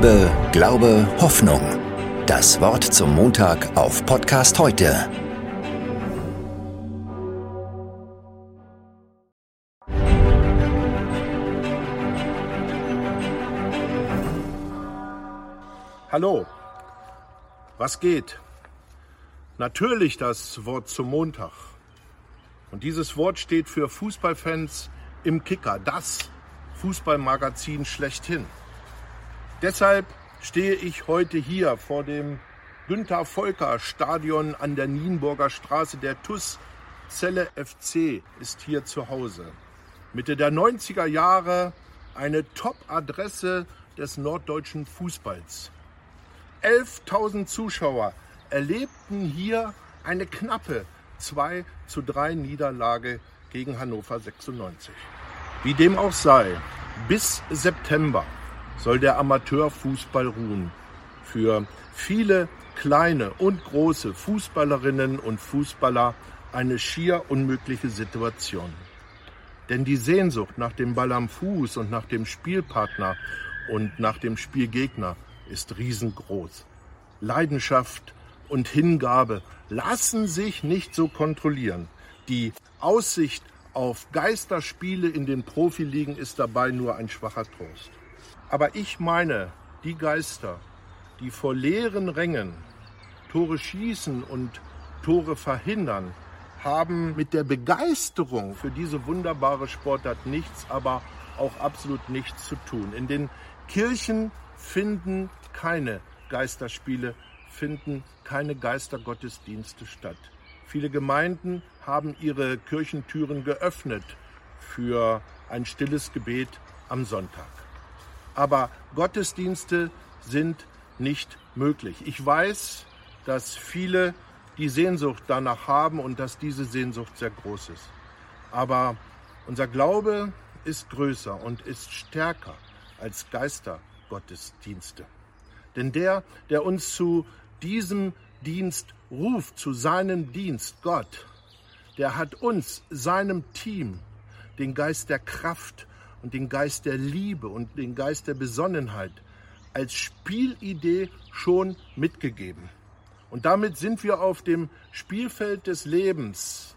Liebe, Glaube, Hoffnung. Das Wort zum Montag auf Podcast heute. Hallo, was geht? Natürlich das Wort zum Montag. Und dieses Wort steht für Fußballfans im Kicker, das Fußballmagazin schlechthin. Deshalb stehe ich heute hier vor dem Günther Volker Stadion an der Nienburger Straße. Der TUS Zelle FC ist hier zu Hause. Mitte der 90er Jahre eine Top-Adresse des norddeutschen Fußballs. 11.000 Zuschauer erlebten hier eine knappe 2 zu 3 Niederlage gegen Hannover 96. Wie dem auch sei, bis September soll der Amateurfußball ruhen. Für viele kleine und große Fußballerinnen und Fußballer eine schier unmögliche Situation. Denn die Sehnsucht nach dem Ball am Fuß und nach dem Spielpartner und nach dem Spielgegner ist riesengroß. Leidenschaft und Hingabe lassen sich nicht so kontrollieren. Die Aussicht auf Geisterspiele in den Profiligen ist dabei nur ein schwacher Trost. Aber ich meine, die Geister, die vor leeren Rängen Tore schießen und Tore verhindern, haben mit der Begeisterung für diese wunderbare Sportart nichts, aber auch absolut nichts zu tun. In den Kirchen finden keine Geisterspiele, finden keine Geistergottesdienste statt. Viele Gemeinden haben ihre Kirchentüren geöffnet für ein stilles Gebet am Sonntag aber Gottesdienste sind nicht möglich. Ich weiß, dass viele die Sehnsucht danach haben und dass diese Sehnsucht sehr groß ist. Aber unser Glaube ist größer und ist stärker als Geistergottesdienste. Denn der, der uns zu diesem Dienst ruft, zu seinem Dienst, Gott, der hat uns, seinem Team, den Geist der Kraft und den Geist der Liebe und den Geist der Besonnenheit als Spielidee schon mitgegeben. Und damit sind wir auf dem Spielfeld des Lebens,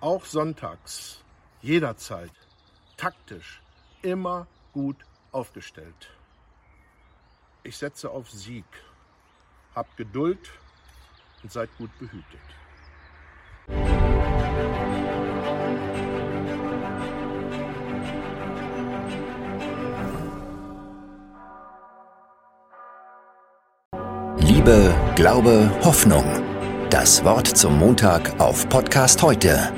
auch sonntags, jederzeit, taktisch, immer gut aufgestellt. Ich setze auf Sieg. Habt Geduld und seid gut behütet. Liebe, Glaube, Hoffnung. Das Wort zum Montag auf Podcast heute